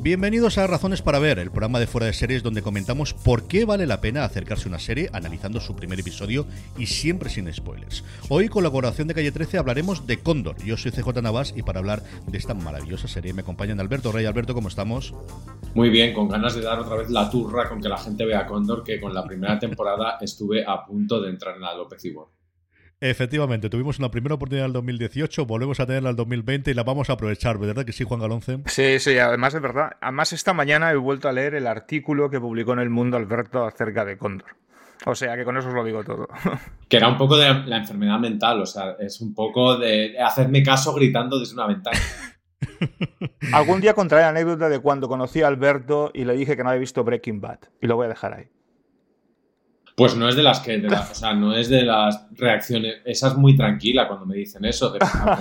Bienvenidos a Razones para Ver, el programa de fuera de series donde comentamos por qué vale la pena acercarse a una serie analizando su primer episodio y siempre sin spoilers. Hoy con la colaboración de Calle 13 hablaremos de Cóndor. Yo soy CJ Navas y para hablar de esta maravillosa serie me acompañan Alberto Rey. Alberto, ¿cómo estamos? Muy bien, con ganas de dar otra vez la turra con que la gente vea Cóndor, que con la primera temporada estuve a punto de entrar en la López Ibor. Efectivamente, tuvimos una primera oportunidad en el 2018, volvemos a tenerla en el 2020 y la vamos a aprovechar, ¿verdad que sí, Juan Galonce? Sí, sí, además es verdad. Además, esta mañana he vuelto a leer el artículo que publicó en El Mundo Alberto acerca de Cóndor. O sea, que con eso os lo digo todo. Que era un poco de la enfermedad mental, o sea, es un poco de hacerme caso gritando desde una ventana. Algún día contaré la anécdota de cuando conocí a Alberto y le dije que no había visto Breaking Bad. Y lo voy a dejar ahí. Pues no es de las que, o sea, no es de las reacciones, esa es muy tranquila cuando me dicen eso,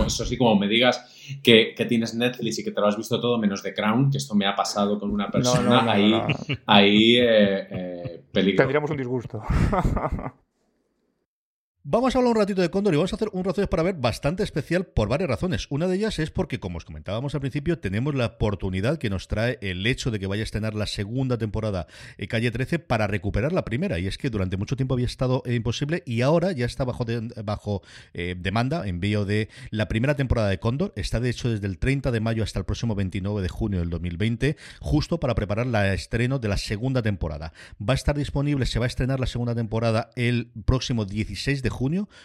eso sí, como me digas que, tienes Netflix y que te lo has visto todo menos de Crown, que esto me ha pasado con una persona, ahí, ahí eh, eh, peligro. Tendríamos un disgusto. Vamos a hablar un ratito de Cóndor y vamos a hacer un Razones para ver bastante especial por varias razones. Una de ellas es porque, como os comentábamos al principio, tenemos la oportunidad que nos trae el hecho de que vaya a estrenar la segunda temporada en Calle 13 para recuperar la primera. Y es que durante mucho tiempo había estado imposible y ahora ya está bajo, bajo eh, demanda, envío de la primera temporada de Cóndor. Está de hecho desde el 30 de mayo hasta el próximo 29 de junio del 2020, justo para preparar la estreno de la segunda temporada. Va a estar disponible, se va a estrenar la segunda temporada el próximo 16 de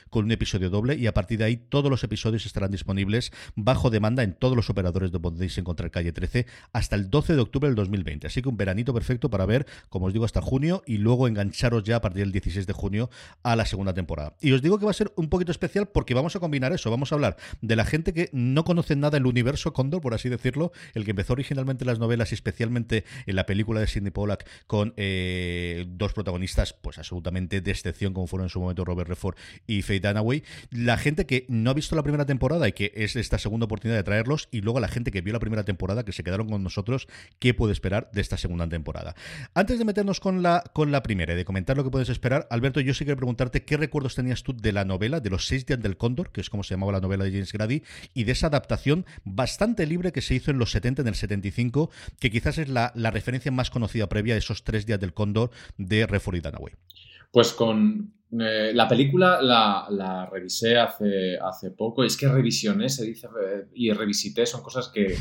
con un episodio doble y a partir de ahí todos los episodios estarán disponibles bajo demanda en todos los operadores donde podéis encontrar Calle 13 hasta el 12 de octubre del 2020. Así que un veranito perfecto para ver, como os digo, hasta junio y luego engancharos ya a partir del 16 de junio a la segunda temporada. Y os digo que va a ser un poquito especial porque vamos a combinar eso, vamos a hablar de la gente que no conoce nada del universo Condor, por así decirlo, el que empezó originalmente las novelas y especialmente en la película de Sidney Pollack con eh, dos protagonistas pues absolutamente de excepción como fueron en su momento Robert Redford y Faye Dunaway, la gente que no ha visto la primera temporada y que es esta segunda oportunidad de traerlos, y luego la gente que vio la primera temporada, que se quedaron con nosotros, qué puede esperar de esta segunda temporada. Antes de meternos con la, con la primera y de comentar lo que puedes esperar, Alberto, yo sí quiero preguntarte qué recuerdos tenías tú de la novela, de los seis días del cóndor, que es como se llamaba la novela de James Grady, y de esa adaptación bastante libre que se hizo en los 70, en el 75, que quizás es la, la referencia más conocida previa a esos tres días del cóndor de Redford y Dunaway. Pues con, eh, la película la, revisé hace, hace poco. Es que revisioné, se dice, y revisité, son cosas que,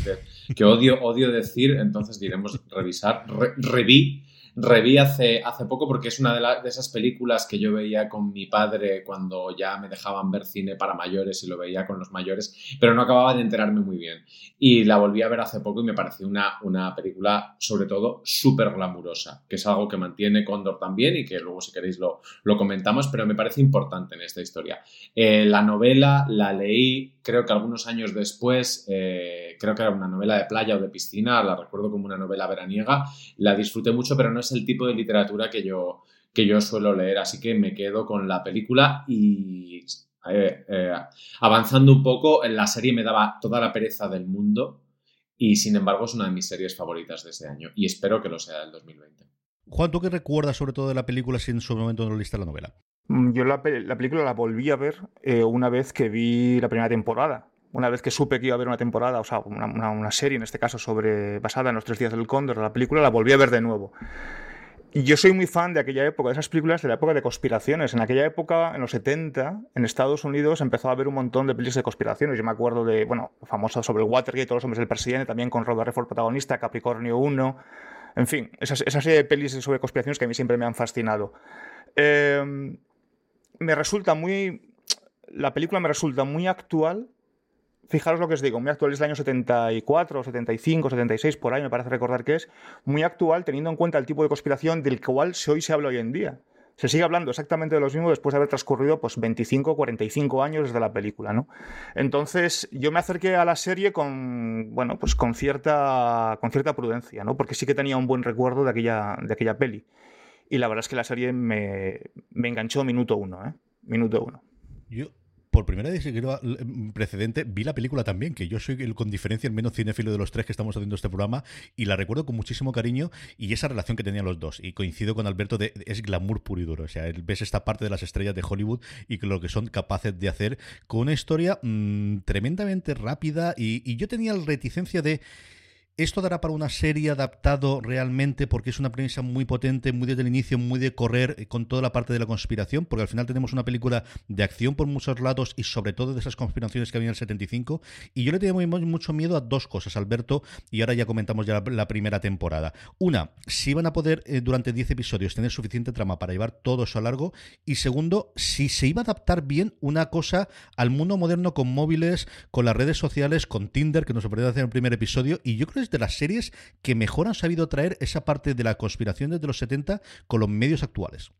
que, odio, odio decir, entonces diremos revisar. reví reví hace, hace poco porque es una de, esas películas que yo veía con mi padre cuando ya me dejaban ver cine para mayores y lo veía con los mayores, pero no acababa de enterarme muy bien. Y la volví a ver hace poco y me pareció una, una película, sobre todo, súper glamurosa, que es algo que mantiene Condor también y que luego, si queréis, lo, lo comentamos, pero me parece importante en esta historia. Eh, la novela la leí, creo que algunos años después, eh, creo que era una novela de playa o de piscina, la recuerdo como una novela veraniega, la disfruté mucho, pero no es el tipo de literatura que yo, que yo suelo leer, así que me quedo con la película y eh, eh, avanzando un poco, la serie me daba toda la pereza del mundo y sin embargo es una de mis series favoritas de este año y espero que lo sea del 2020. Juan, ¿tú qué recuerdas sobre todo de la película si en su momento no leíste la novela? Mm, yo la, película la volví a ver eh, una vez que vi la primera temporada una vez que supe que iba a haber una temporada, o sea, una, serie en este caso sobre basada en los tres días del cóndor, la película la volví a ver de nuevo. Y yo soy muy fan de aquella época, de esas películas de la época de conspiraciones. En aquella época, en los 70, en Estados Unidos empezó a haber un montón de películas de conspiraciones. Yo me acuerdo de, bueno, famosa sobre el Watergate, todos los hombres del presidente, también con Robert Redford protagonista, Capricornio 1. En fin, esa, serie de pelis sobre conspiraciones que a mí siempre me han fascinado. Em, me resulta muy... La película me resulta muy actual fijaros lo que os digo, muy actual es el año 74, 75, 76, por ahí me parece recordar que es, muy actual teniendo en cuenta el tipo de conspiración del cual hoy se habla hoy en día. Se sigue hablando exactamente de los mismos después de haber transcurrido pues 25, 45 años desde la película, ¿no? Entonces, yo me acerqué a la serie con, bueno, pues con cierta, con cierta prudencia, ¿no? Porque sí que tenía un buen recuerdo de aquella, de aquella peli. Y la verdad es que la serie me, me enganchó minuto uno, ¿eh? Minuto uno. Yo por primera vez precedente, vi la película también, que yo soy el con diferencia el menos cinéfilo de los tres que estamos haciendo este programa, y la recuerdo con muchísimo cariño y esa relación que tenían los dos. Y coincido con Alberto de es glamour puro y duro. O sea, ves esta parte de las estrellas de Hollywood y lo que son capaces de hacer con una historia mm, tremendamente rápida. Y, y yo tenía la reticencia de esto dará para una serie adaptado realmente porque es una premisa muy potente, muy desde el inicio, muy de correr eh, con toda la parte de la conspiración, porque al final tenemos una película de acción por muchos lados y sobre todo de esas conspiraciones que había en el 75. Y yo le tenía mucho miedo a dos cosas, Alberto, y ahora ya comentamos ya la, primera temporada. Una, si iban a poder eh, durante 10 episodios tener suficiente trama para llevar todo eso a largo. Y segundo, si se iba a adaptar bien una cosa al mundo moderno con móviles, con las redes sociales, con Tinder, que nos ofreció hacer en el primer episodio. Y yo creo de las series que mejor han sabido traer esa parte de la conspiración desde los 70 con los medios actuales.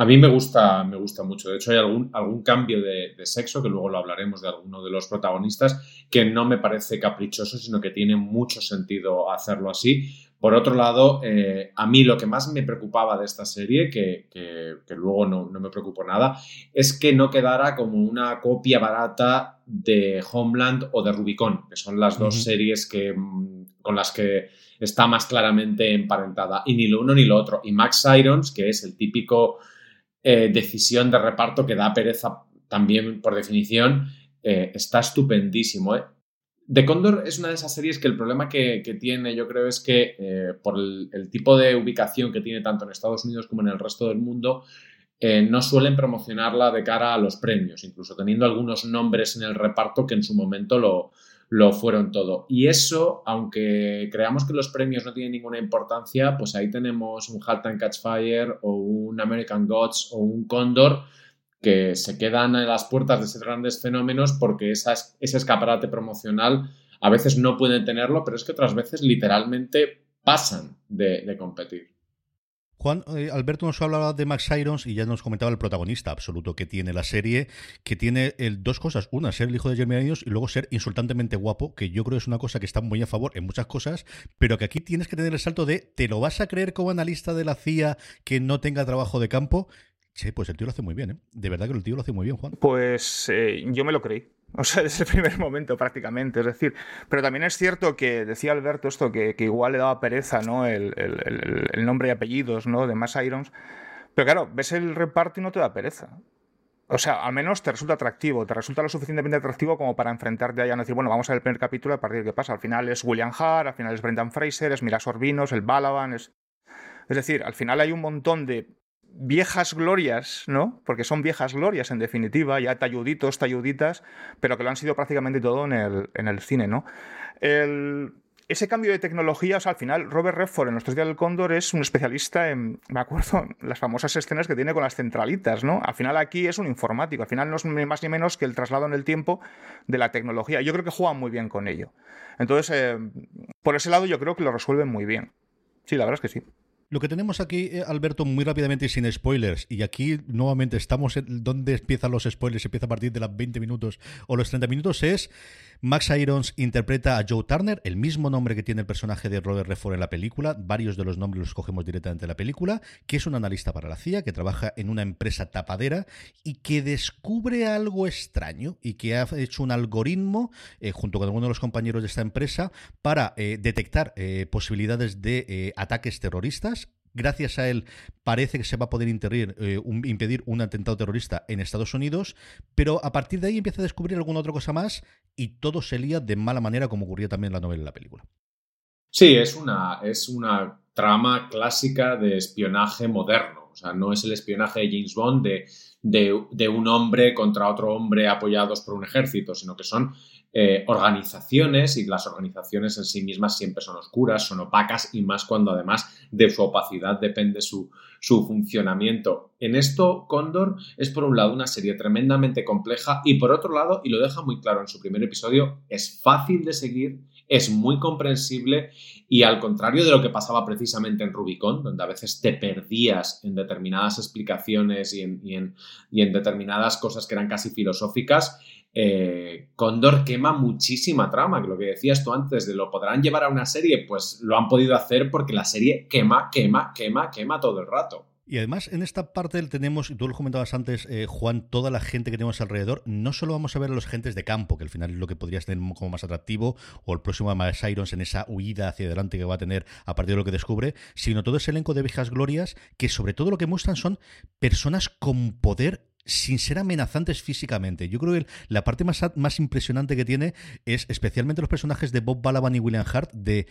A mí me gusta, me gusta mucho. De hecho, hay algún, algún cambio de, sexo, que luego lo hablaremos de alguno de los protagonistas, que no me parece caprichoso, sino que tiene mucho sentido hacerlo así. Por otro lado, eh, a mí lo que más me preocupaba de esta serie, que, luego no, no, me preocupó nada, es que no quedara como una copia barata de Homeland o de Rubicon, que son las dos series que, mm, con las que está más claramente emparentada. Y ni lo uno ni lo otro. Y Max Irons, que es el típico eh, decisión de reparto que da pereza también por definición, eh, está estupendísimo. ¿Eh? The Condor es una de esas series que el problema que, tiene, yo creo, es que eh, por el, tipo de ubicación que tiene tanto en Estados Unidos como en el resto del mundo, no suelen promocionarla de cara a los premios, incluso teniendo algunos nombres en el reparto que en su momento lo, lo fueron todo. Y eso, aunque creamos que los premios no tienen ninguna importancia, pues ahí tenemos un Halt and Catch Fire o un American Gods o un Condor que se quedan en las puertas de esos grandes fenómenos porque ese escaparate promocional a veces no pueden tenerlo, pero es que otras veces literalmente pasan de competir. Juan, eh, Alberto nos hablaba de Max Irons y ya nos comentaba el protagonista absoluto que tiene la serie, que tiene el, dos cosas. Una, ser el hijo de Jeremy Irons y luego ser insultantemente guapo, que yo creo es una cosa que está muy a favor en muchas cosas, pero que aquí tienes que tener el salto de, ¿te lo vas a creer como analista de la CIA que no tenga trabajo de campo? Sí, pues el tío lo hace muy bien, ¿eh? De verdad que el tío lo hace muy bien, Juan. Pues eh, yo me lo creí. O sea, desde el primer momento prácticamente. Es decir, pero también es cierto que decía Alberto esto, que, igual le daba pereza, ¿no? El, nombre y apellidos, ¿no? De Mass Irons. Pero claro, ves el reparto y no te da pereza. O sea, al menos te resulta atractivo, te resulta lo suficientemente atractivo como para enfrentarte a ella y decir, bueno, vamos a ver el primer capítulo a partir de qué pasa. Al final es William Hart, al final es Brendan Fraser, es Mira Sorbinos, el Balaban, es... Es decir, al final hay un montón de viejas glorias, ¿no? Porque son viejas glorias en definitiva, ya talluditos, talluditas, pero que lo han sido prácticamente todo en el, en el cine, ¿no? ese cambio de tecnología, o sea, al final, Robert Redford en Nuestros días del Cóndor es un especialista en, me acuerdo, las famosas escenas que tiene con las centralitas, ¿no? Al final aquí es un informático, al final no es más ni menos que el traslado en el tiempo de la tecnología. Yo creo que juegan muy bien con ello. Entonces, eh, por ese lado yo creo que lo resuelven muy bien. Sí, la verdad es que sí. Lo que tenemos aquí, eh, Alberto, muy rápidamente y sin spoilers, y aquí nuevamente estamos en donde empiezan los spoilers, empieza a partir de los 20 minutos o los 30 minutos, es Max Irons interpreta a Joe Turner, el mismo nombre que tiene el personaje de Robert Redford en la película, varios de los nombres los cogemos directamente de la película, que es un analista para la CIA, que trabaja en una empresa tapadera y que descubre algo extraño y que ha hecho un algoritmo, eh, junto con algunos de los compañeros de esta empresa, para eh, detectar posibilidades de ataques terroristas Gracias a él parece que se va a poder eh, impedir un atentado terrorista en Estados Unidos, pero a partir de ahí empieza a descubrir alguna otra cosa más y todo se lía de mala manera como ocurría también en la novela y la película. Sí, es una, es una trama clásica de espionaje moderno. O sea, no es el espionaje de James Bond de, de un hombre contra otro hombre apoyados por un ejército, sino que son eh, organizaciones y las organizaciones en sí mismas siempre son oscuras, son opacas y más cuando además de su opacidad depende su, su funcionamiento. En esto, Condor es por un lado una serie tremendamente compleja y por otro lado, y lo deja muy claro en su primer episodio, es fácil de seguir, es muy comprensible y al contrario de lo que pasaba precisamente en Rubicon, donde a veces te perdías en determinadas explicaciones y en, y en, y en determinadas cosas que eran casi filosóficas, eh, Condor quema muchísima trama, que lo que decías tú antes de lo podrán llevar a una serie, pues lo han podido hacer porque la serie quema, quema, quema, quema todo el rato. Y además, en esta parte tenemos, y tú lo comentabas antes, eh, Juan, toda la gente que tenemos alrededor. No solo vamos a ver a los agentes de campo, que al final es lo que podría tener como más atractivo, o el próximo Miles Irons en esa huida hacia adelante que va a tener a partir de lo que descubre, sino todo ese elenco de viejas glorias que, sobre todo, lo que muestran son personas con poder sin ser amenazantes físicamente. Yo creo que la parte más, más impresionante que tiene es especialmente los personajes de Bob Balaban y William Hart de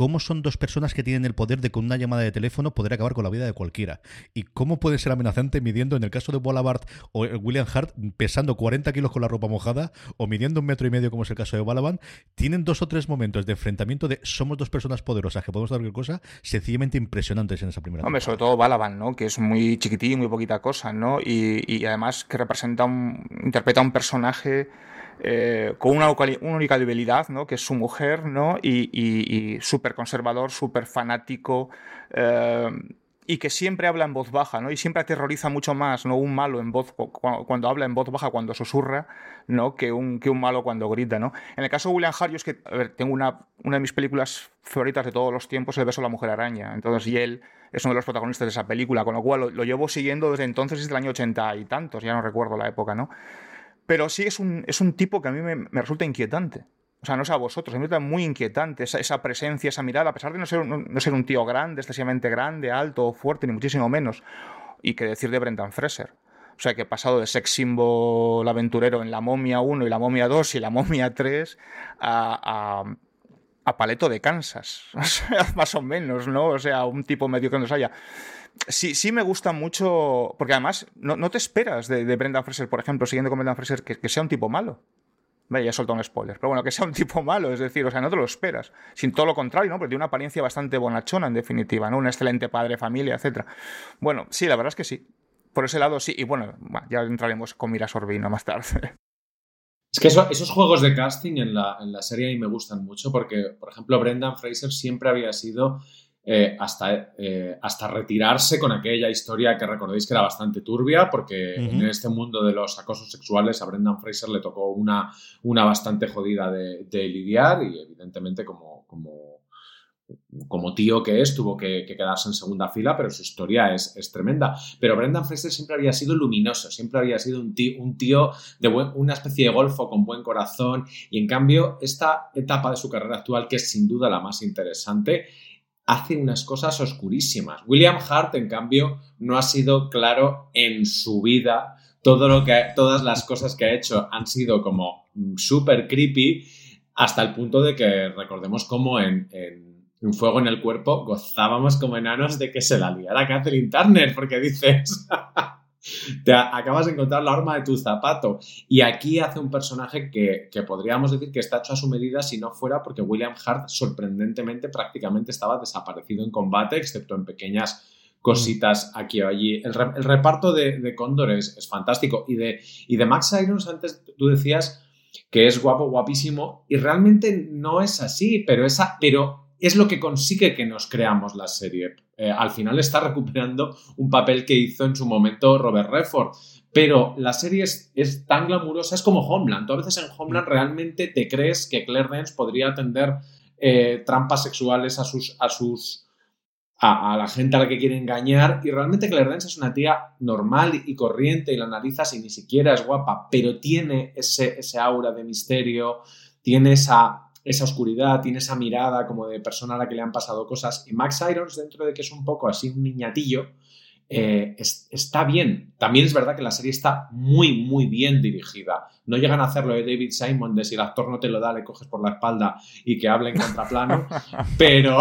cómo son dos personas que tienen el poder de con una llamada de teléfono poder acabar con la vida de cualquiera. Y cómo puede ser amenazante midiendo, en el caso de Ballabart o William Hart, pesando 40 kilos con la ropa mojada o midiendo un metro y medio, como es el caso de Balaban, tienen dos o tres momentos de enfrentamiento de somos dos personas poderosas que podemos dar cualquier cosa, sencillamente impresionantes en esa primera. Hombre, sobre todo Balaban, ¿no? Que es muy chiquitín, muy poquita cosa, ¿no? Y, y además que representa un. interpreta un personaje eh, con una, única debilidad, ¿no? que es su mujer, ¿no? y, y, súper conservador, súper fanático, eh, y que siempre habla en voz baja, ¿no? y siempre aterroriza mucho más ¿no? un malo en voz, cuando, habla en voz baja, cuando susurra, ¿no? que, un, que un malo cuando grita. ¿no? En el caso de William Hart, yo es que a ver, tengo una, una de mis películas favoritas de todos los tiempos, El beso de la mujer araña. Entonces, y él es uno de los protagonistas de esa película, con lo cual lo, lo llevo siguiendo desde entonces, desde el año ochenta y tantos, ya no recuerdo la época, ¿no? Pero sí es un, es un tipo que a mí me, resulta inquietante. O sea, no sé a vosotros, me resulta muy inquietante esa, esa presencia, esa mirada, a pesar de no ser, no, ser un tío grande, excesivamente grande, alto, fuerte, ni muchísimo menos. Y que decir de Brendan Fraser. O sea, que he pasado de sex symbol aventurero en La Momia 1 y La Momia 2 y La Momia 3 a, a, Paleto de Kansas. O sea, más o menos, ¿no? O sea, un tipo medio que nos haya sí, sí me gusta mucho, porque además no, te esperas de, Brendan Fraser, por ejemplo, siguiendo con Brendan Fraser, que, sea un tipo malo. Vaya, ya he soltado un spoiler. Pero bueno, que sea un tipo malo, es decir, o sea, no te lo esperas. Sin todo lo contrario, ¿no? Porque tiene una apariencia bastante bonachona, en definitiva, ¿no? Un excelente padre, familia, etc. Bueno, sí, la verdad es que sí. Por ese lado sí. Y bueno, ya entraremos con Mira Sorbino más tarde. Es que esos juegos de casting en la, en la serie a mí me gustan mucho porque, por ejemplo, Brendan Fraser siempre había sido eh, hasta, eh, hasta retirarse con aquella historia que recordéis que era bastante turbia, porque en este mundo de los acosos sexuales a Brendan Fraser le tocó una, una bastante jodida de, lidiar y evidentemente como, como, como tío que es, tuvo que, quedarse en segunda fila, pero su historia es, es, tremenda. Pero Brendan Fraser siempre había sido luminoso, siempre había sido un tío, un tío de una especie de golfo con buen corazón y en cambio esta etapa de su carrera actual, que es sin duda la más interesante, hace unas cosas oscurísimas. William Hart, en cambio, no ha sido claro en su vida. Todo lo que, todas las cosas que ha hecho han sido como súper creepy, hasta el punto de que recordemos cómo en, Un Fuego en el Cuerpo gozábamos como enanos de que se la liara Catherine Turner, porque dices, te acabas de encontrar la arma de tu zapato. Y aquí hace un personaje que, podríamos decir que está hecho a su medida si no fuera porque William Hart sorprendentemente prácticamente estaba desaparecido en combate, excepto en pequeñas cositas aquí o allí. El, reparto de, de Cóndor es, fantástico. Y de, y de Max Irons, antes tú decías que es guapo, guapísimo, y realmente no es así, pero, esa, pero es lo que consigue que nos creamos la serie. Eh, al final está recuperando un papel que hizo en su momento Robert Redford. Pero la serie es, tan glamurosa, es como Homeland. Tú a veces en Homeland mm. realmente te crees que Claire Dance podría atender eh, trampas sexuales a sus, a sus a, la gente a la que quiere engañar y realmente Claire Dance es una tía normal y corriente y la analizas y ni siquiera es guapa, pero tiene ese, ese aura de misterio, tiene esa esa oscuridad, tiene esa mirada como de persona a la que le han pasado cosas. Y Max Irons, dentro de que es un poco así un niñatillo, eh, está bien. También es verdad que la serie está muy, muy bien dirigida. No llegan a hacerlo de David Simon, de si el actor no te lo da, le coges por la espalda y que hable en contraplano, pero,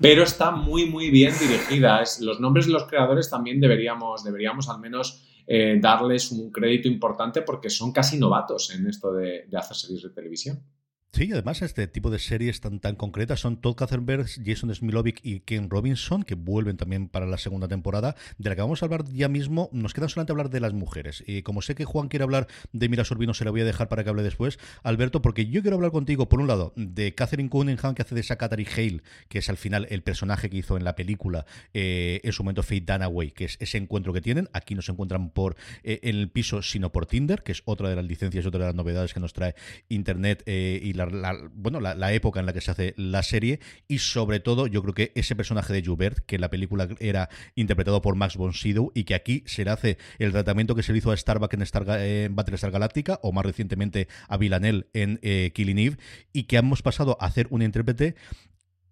pero está muy, muy bien dirigida. los nombres de los creadores también deberíamos, deberíamos al menos eh, darles un crédito importante porque son casi novatos en esto de, de hacer series de televisión. Sí, además este tipo de series tan, tan concretas son Todd Katzenberg, Jason Smilovic y Ken Robinson, que vuelven también para la segunda temporada, de la que vamos a hablar ya mismo. Nos queda solamente hablar de las mujeres. Y como sé que Juan quiere hablar de Mira Sorbino, se la voy a dejar para que hable después, Alberto, porque yo quiero hablar contigo, por un lado, de Catherine Cunningham, que hace de Sakatari Hale, que es al final el personaje que hizo en la película, eh, en su momento Faith Dunaway, que es ese encuentro que tienen. Aquí no se encuentran por eh, en el piso, sino por Tinder, que es otra de las licencias otra de las novedades que nos trae Internet eh, y la, bueno, la, época en la que se hace la serie y sobre todo yo creo que ese personaje de Joubert, que la película era interpretado por Max von Sydow y que aquí se le hace el tratamiento que se le hizo a Starbuck en, Star, en Battlestar Galactica o más recientemente a Villanelle en eh, Killing Eve y que hemos pasado a hacer un intérprete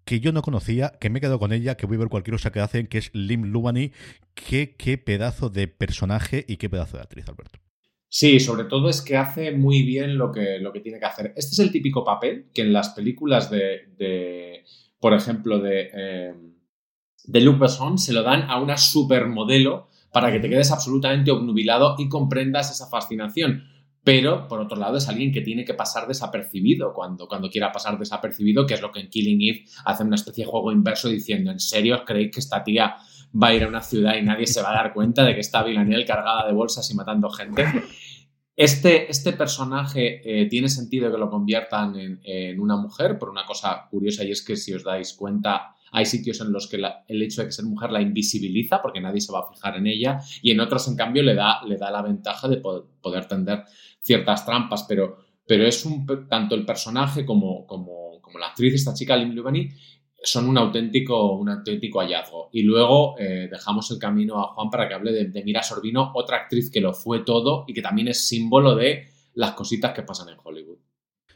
que yo no conocía, que me he quedado con ella, que voy a ver cualquier cosa que hacen, que es Lim Lubani. Qué, qué pedazo de personaje y qué pedazo de actriz, Alberto. Sí, sobre todo es que hace muy bien lo que, lo que tiene que hacer. Este es el típico papel que en las películas de, por ejemplo, de, eh, de Luc Besson se lo dan a una supermodelo para que te quedes absolutamente obnubilado y comprendas esa fascinación. Pero, por otro lado, es alguien que tiene que pasar desapercibido cuando, cuando quiera pasar desapercibido, que es lo que en Killing Eve hace una especie de juego inverso diciendo, ¿en serio creéis que esta tía va a ir a una ciudad y nadie se va a dar cuenta de que está Villanelle cargada de bolsas y matando gente. Este, este personaje eh, tiene sentido que lo conviertan en, una mujer por una cosa curiosa y es que si os dais cuenta hay sitios en los que el hecho de que ser mujer la invisibiliza porque nadie se va a fijar en ella y en otros en cambio le da, le da la ventaja de poder, tender ciertas trampas pero, pero es un, tanto el personaje como, como, como la actriz esta chica Lim Lubani son un auténtico, un auténtico hallazgo. Y luego eh, dejamos el camino a Juan para que hable de, Mira Sorbino, otra actriz que lo fue todo y que también es símbolo de las cositas que pasan en Hollywood.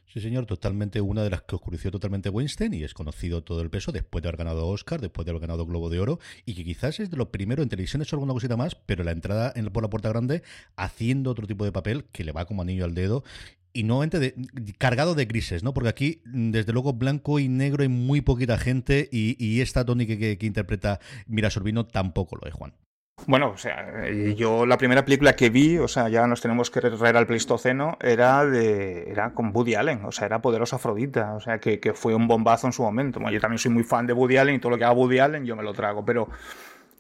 Sí, señor, totalmente una de las que oscureció totalmente Weinstein y es conocido todo el peso después de haber ganado Oscar, después de haber ganado Globo de Oro y que quizás es de lo primero en televisión, es alguna cosita más, pero la entrada en, por la puerta grande haciendo otro tipo de papel que le va como anillo al dedo y nuevamente de, cargado de grises, ¿no? Porque aquí, desde luego, blanco y negro hay muy poquita gente y, esta Tony que, interpreta Mira Sorbino tampoco lo es, Juan. Bueno, o sea, yo la primera película que vi, o sea, ya nos tenemos que retraer al Pleistoceno, era de era con Woody Allen, o sea, era Poderosa Afrodita, o sea, que, que fue un bombazo en su momento. Bueno, yo también soy muy fan de Woody Allen y todo lo que haga Woody Allen yo me lo trago, pero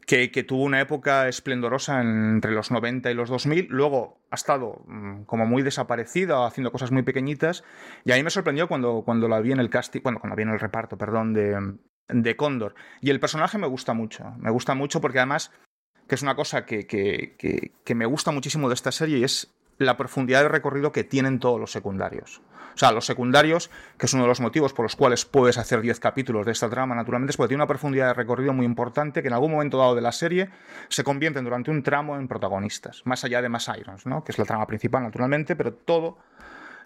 que, tuvo una época esplendorosa entre los 90 y los 2000. Luego ha estado mm, como muy desaparecida, haciendo cosas muy pequeñitas. Y a mí me sorprendió cuando, cuando la vi en el casting, bueno, cuando la vi en el reparto, perdón, de, de Cóndor. Y el personaje me gusta mucho. Me gusta mucho porque además, que es una cosa que, que, que me gusta muchísimo de esta serie y es la profundidad de recorrido que tienen todos los secundarios. O sea, los secundarios, que es uno de los motivos por los cuales puedes hacer 10 capítulos de esta trama, naturalmente, es porque tiene una profundidad de recorrido muy importante que en algún momento dado de la serie se convierten durante un tramo en protagonistas, más allá de Mass Irons, ¿no? que es la trama principal, naturalmente, pero todo,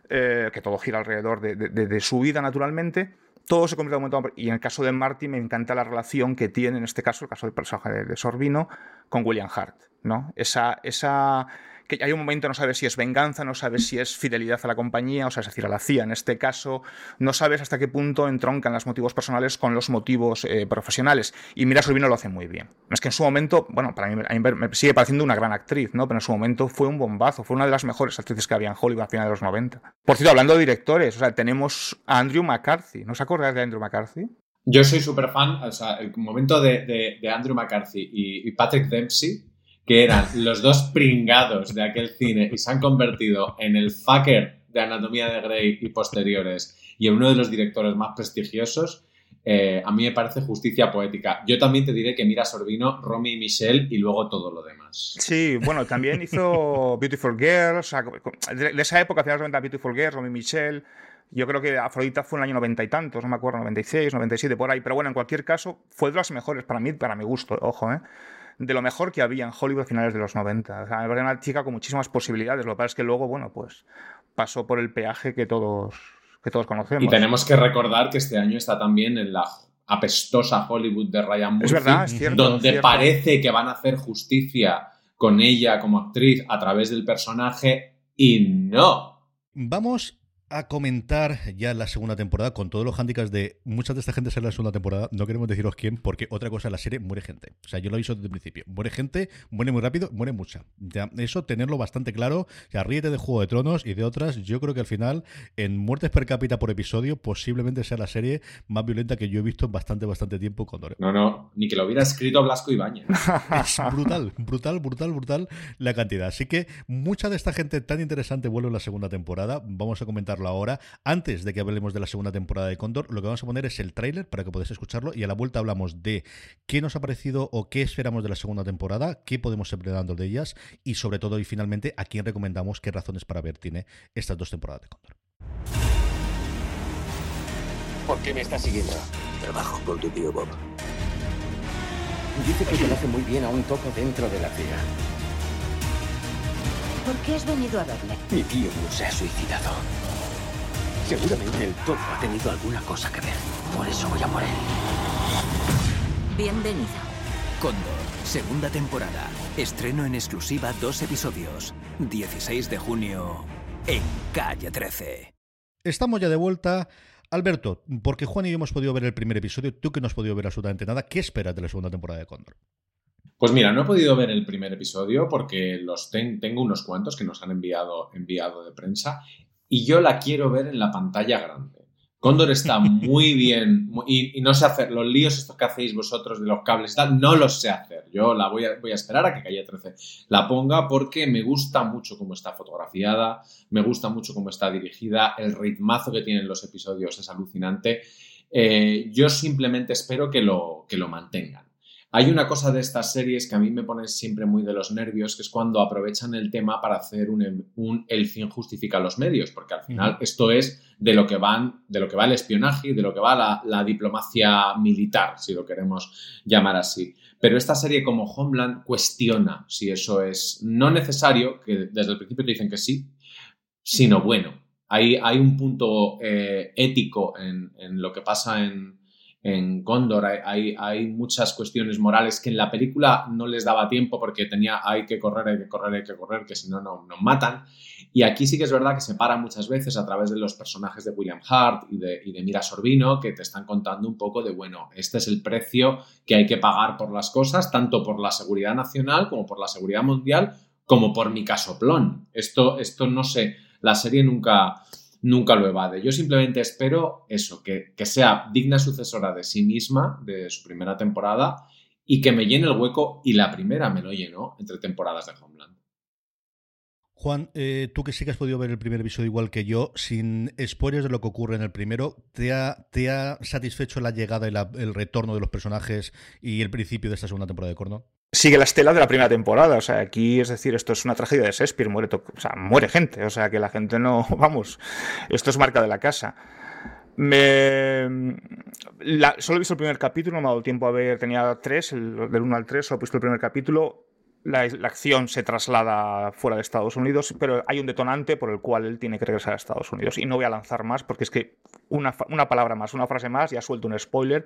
eh, que todo gira alrededor de, su vida, naturalmente, todo se convierte en un momento. Y en el caso de Marty, me encanta la relación que tiene, en este caso, el caso del personaje de, Sorbino, con William Hart. ¿no? Esa. esa que hay un momento no sabes si es venganza, no sabes si es fidelidad a la compañía, o sea, es decir, a la CIA en este caso, no sabes hasta qué punto entroncan los motivos personales con los motivos eh, profesionales. Y Mira Sorbino lo hace muy bien. Es que en su momento, bueno, para mí, me sigue pareciendo una gran actriz, ¿no? Pero en su momento fue un bombazo, fue una de las mejores actrices que había en Hollywood a finales de los 90. Por cierto, hablando de directores, o sea, tenemos a Andrew McCarthy. ¿No os acordáis de Andrew McCarthy? Yo soy súper fan, o sea, el momento de, Andrew McCarthy y Patrick Dempsey que eran los dos pringados de aquel cine y se han convertido en el fucker de Anatomía de Grey y posteriores y en uno de los directores más prestigiosos, eh, a mí me parece justicia poética. Yo también te diré que mira Sorbino, Romy y Michelle y luego todo lo demás. Sí, bueno, también hizo Beautiful Girls, de esa época, finales de 90, Beautiful Girls, Romy y Michelle. Yo creo que Afrodita fue en el año noventa y tantos, no me acuerdo, 96, 97, por ahí. Pero bueno, en cualquier caso, fue de las mejores para mí, para mi gusto, ojo, ¿eh? De lo mejor que había en Hollywood a finales de los 90. O sea, me parece una chica con muchísimas posibilidades. Lo que pasa es que luego, bueno, pues pasó por el peaje que todos, que todos conocemos. Y tenemos que recordar que este año está también en la apestosa Hollywood de Ryan Murphy, es verdad, es cierto, donde parece que van a hacer justicia con ella como actriz a través del personaje y no. Vamos a comentar ya la segunda temporada con todos los handicaps de muchas de esta gente sale la segunda temporada. No queremos deciros quién, porque otra cosa, la serie muere gente. O sea, yo lo aviso desde el principio. Muere gente, muere muy rápido, muere mucha. Ya, eso tenerlo bastante claro. Ya ríete de Juego de Tronos y de otras. Yo creo que al final, en muertes per cápita por episodio, posiblemente sea la serie más violenta que yo he visto en bastante, bastante tiempo con No, no, ni que lo hubiera escrito Blasco Ibáñez. es brutal, brutal, brutal, brutal la cantidad. Así que mucha de esta gente tan interesante vuelve en la segunda temporada. Vamos a comentar ahora. Antes de que hablemos de la segunda temporada de Condor, lo que vamos a poner es el tráiler para que podáis escucharlo y a la vuelta hablamos de qué nos ha parecido o qué esperamos de la segunda temporada, qué podemos ser dando de ellas y sobre todo y finalmente a quién recomendamos qué razones para ver tiene estas dos temporadas de Condor. ¿Por qué me estás siguiendo? Trabajo con tu tío Bob. Dice que conoce muy bien a un topo dentro de la CIA. ¿Por qué has venido a verme? Mi tío no se ha suicidado. Seguramente el topo ha tenido alguna cosa que ver. Por eso voy a por él. Bienvenido. Condor, segunda temporada. Estreno en exclusiva dos episodios. 16 de junio en Calle 13. Estamos ya de vuelta. Alberto, porque Juan y yo hemos podido ver el primer episodio, tú que no has podido ver absolutamente nada, ¿qué esperas de la segunda temporada de Condor? Pues mira, no he podido ver el primer episodio porque los tengo unos cuantos que nos han enviado, enviado de prensa y yo la quiero ver en la pantalla grande. Condor está muy bien y, no sé hacer los líos estos que hacéis vosotros de los cables y tal, no los sé hacer. Yo la voy a, voy a esperar a que Calle 13 la ponga porque me gusta mucho cómo está fotografiada, me gusta mucho cómo está dirigida, el ritmazo que tienen los episodios es alucinante. Eh, yo simplemente espero que lo, que lo mantengan. Hay una cosa de estas series que a mí me pone siempre muy de los nervios, que es cuando aprovechan el tema para hacer un, el fin justifica los medios, porque al final esto es de lo que van, de lo que va el espionaje y de lo que va la, la, diplomacia militar, si lo queremos llamar así. Pero esta serie como Homeland cuestiona si eso es no necesario, que desde el principio te dicen que sí, sino bueno. Hay, hay un punto eh, ético en, en lo que pasa en, en Gondor hay, muchas cuestiones morales que en la película no les daba tiempo porque tenía hay que correr, hay que correr, hay que correr, que si no, nos matan. Y aquí sí que es verdad que se para muchas veces a través de los personajes de William Hart y de, y de Mira Sorbino que te están contando un poco de, bueno, este es el precio que hay que pagar por las cosas, tanto por la seguridad nacional como por la seguridad mundial, como por mi casoplón. Esto, esto no sé, la serie nunca nunca lo evade. Yo simplemente espero eso, que, sea digna sucesora de sí misma, de su primera temporada, y que me llene el hueco, y la primera me lo llenó entre temporadas de Homeland. Juan, eh, tú que sí que has podido ver el primer episodio igual que yo, sin spoilers de lo que ocurre en el primero, ¿te ha, te ha satisfecho la llegada y el retorno de los personajes y el principio de esta segunda temporada de Corno? Sigue la estela de la primera temporada. O sea, aquí es decir, esto es una tragedia de Shakespeare, muere, gente. O sea, que la gente no, vamos, esto es marca de la casa. Me... solo he visto el primer capítulo, no me ha dado tiempo a ver, tenía tres, el, del 1 al 3, solo he visto el primer capítulo. La, acción se traslada fuera de Estados Unidos, pero hay un detonante por el cual él tiene que regresar a Estados Unidos. Y no voy a lanzar más porque es que una, una palabra más, una frase más, ya suelto un spoiler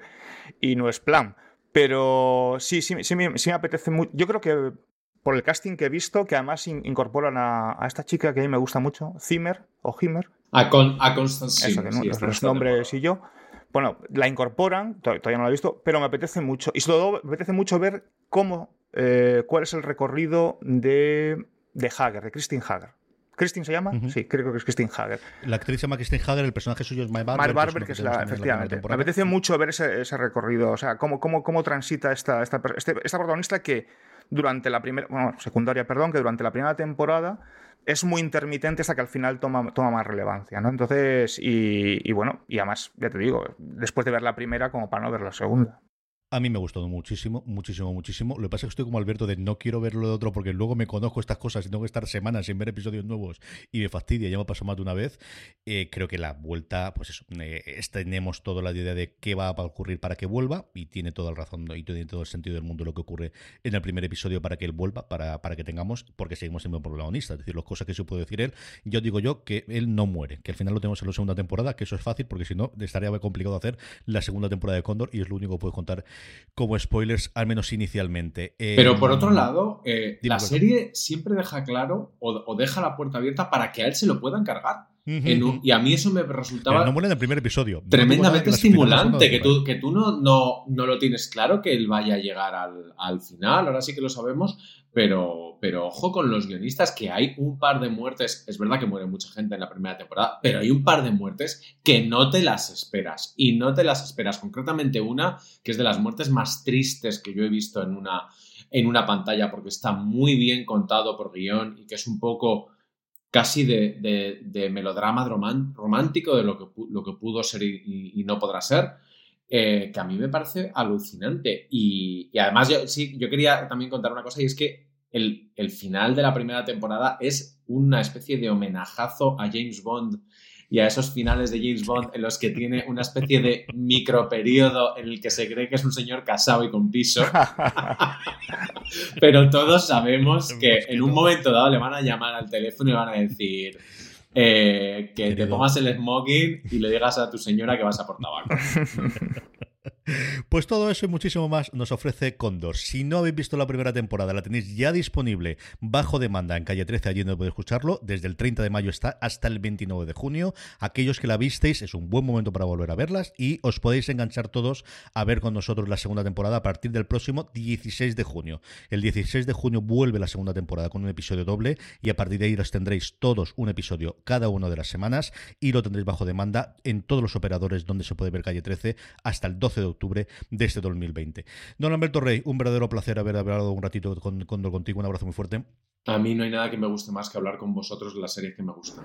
y no es plan. Pero sí, sí, sí, me, apetece mucho. Yo creo que por el casting que he visto, que además incorporan a, esta chica que a mí me gusta mucho, Zimmer o Himmer. A, con, a Constance Eso, que no, los nombres y yo. Bueno, la incorporan, todavía no la he visto, pero me apetece mucho. Y sobre todo me apetece mucho ver cómo, eh, cuál es el recorrido de, de Hager, de Christine Hager. ¿Christine se llama? Sí, creo que es Christine Hager. La actriz se llama Christine Hager, el personaje suyo es My Barber. My Barber, que es, la, efectivamente. Me apetece mucho ver ese, recorrido, o sea, cómo, cómo, cómo transita esta, esta, este, esta protagonista que durante la primera, bueno, secundaria, perdón, que durante la primera temporada es muy intermitente hasta que al final toma, toma más relevancia, ¿no? Entonces, y, y, bueno, y además, ya te digo, después de ver la primera, como para no ver la segunda. A mí me ha gustado muchísimo, muchísimo, muchísimo. Lo que pasa es que estoy como Alberto de no quiero verlo de otro porque luego me conozco estas cosas y tengo que estar semanas sin ver episodios nuevos y me fastidia, ya me pasado más de una vez. Eh, creo que la vuelta, pues eso, eh, tenemos toda la idea de qué va a ocurrir para que vuelva y tiene toda la razón y tiene todo el sentido del mundo lo que ocurre en el primer episodio para que él vuelva, para, para que tengamos, porque seguimos siendo protagonistas. Es decir, las cosas que se puede decir él, yo digo yo que él no muere, que al final lo tenemos en la segunda temporada, que eso es fácil porque si no estaría complicado hacer la segunda temporada de Cóndor y es lo único que puedo contar como spoiler al menos inicialmente. Pero por otro em, lado, eh, la serie siempre deja claro o, deja la puerta abierta para que a él se lo puedan cargar. y a mí eso me resultaba. no muere en el primer episodio. Tremendamente estimulante. Que tú, que tú no, no, no, lo tienes claro que él vaya a llegar al, al final. Ahora sí que lo sabemos. Pero, pero ojo con los guionistas, que hay un par de muertes. Es verdad que muere mucha gente en la primera temporada, pero hay un par de muertes que no te las esperas. Y no te las esperas. Concretamente una, que es de las muertes más tristes que yo he visto en una, en una pantalla, porque está muy bien contado por guion y que es un poco casi de, de, melodrama romántico de lo que, lo que pudo ser y, no podrá ser. Eh, que a mí me parece alucinante. Y, además, yo, sí, yo quería también contar una cosa, y es que el, final de la primera temporada es una especie de homenajazo a James Bond y a esos finales de James Bond en los que tiene una especie de microperiodo en el que se cree que es un señor casado y con piso. Pero todos sabemos que en un momento dado le van a llamar al teléfono y van a decir eh, que te pongas el smoking y le digas a tu señora que vas a por tabaco. Pues todo eso y muchísimo más nos ofrece Condor. Si no habéis visto la primera temporada, la tenéis ya disponible bajo demanda en calle 13, allí donde podéis escucharlo. Desde el 30 de mayo está hasta el 29 de junio. Aquellos que la visteis, es un buen momento para volver a verlas y os podéis enganchar todos a ver con nosotros la segunda temporada a partir del próximo 16 de junio. El 16 de junio vuelve la segunda temporada con un episodio doble y a partir de ahí los tendréis todos un episodio cada una de las semanas y lo tendréis bajo demanda en todos los operadores donde se puede ver calle 13 hasta el 12 de octubre de este 2020. Don Alberto Rey, un verdadero placer haber hablado un ratito con, contigo. Un abrazo muy fuerte. A mí no hay nada que me guste más que hablar con vosotros de las series que me gustan.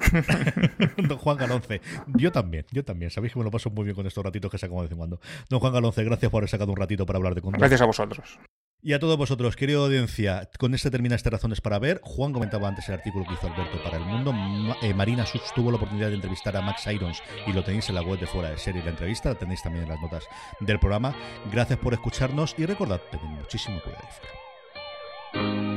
Don Juan Galonce, yo también, yo también. Sabéis que me lo paso muy bien con estos ratitos que sacamos de vez en cuando. Don Juan Galonce, gracias por haber sacado un ratito para hablar de Condor. Gracias a vosotros. Y a todos vosotros, querida audiencia, con este termina este Razones para Ver. Juan comentaba antes el artículo que hizo Alberto para El Mundo. Eh, Marina Sus tuvo la oportunidad de entrevistar a Max Irons y lo tenéis en la web de Fuera de Serie. La entrevista la tenéis también en las notas del programa. Gracias por escucharnos y recordad, tened muchísimo cuidado